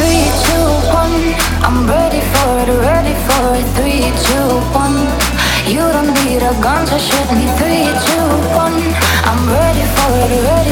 Three, two, one. I'm ready for it, ready for it. Three, two, one. You don't need a gun to shoot me. Three, two, one. I'm ready for it, ready.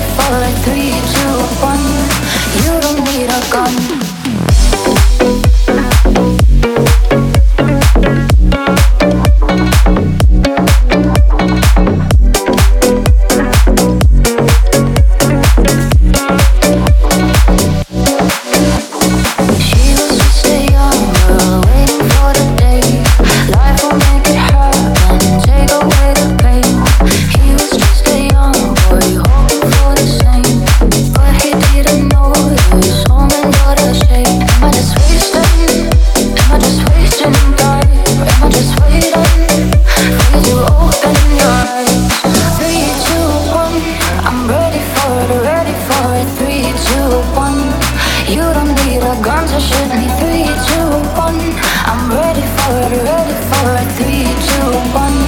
three, two, one.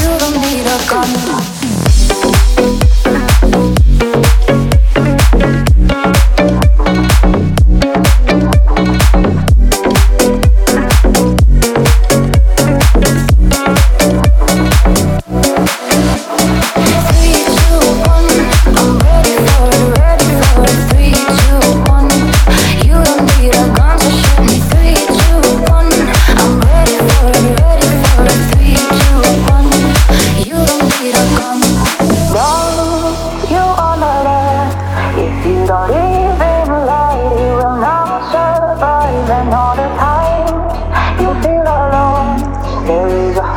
You don't need a gun. days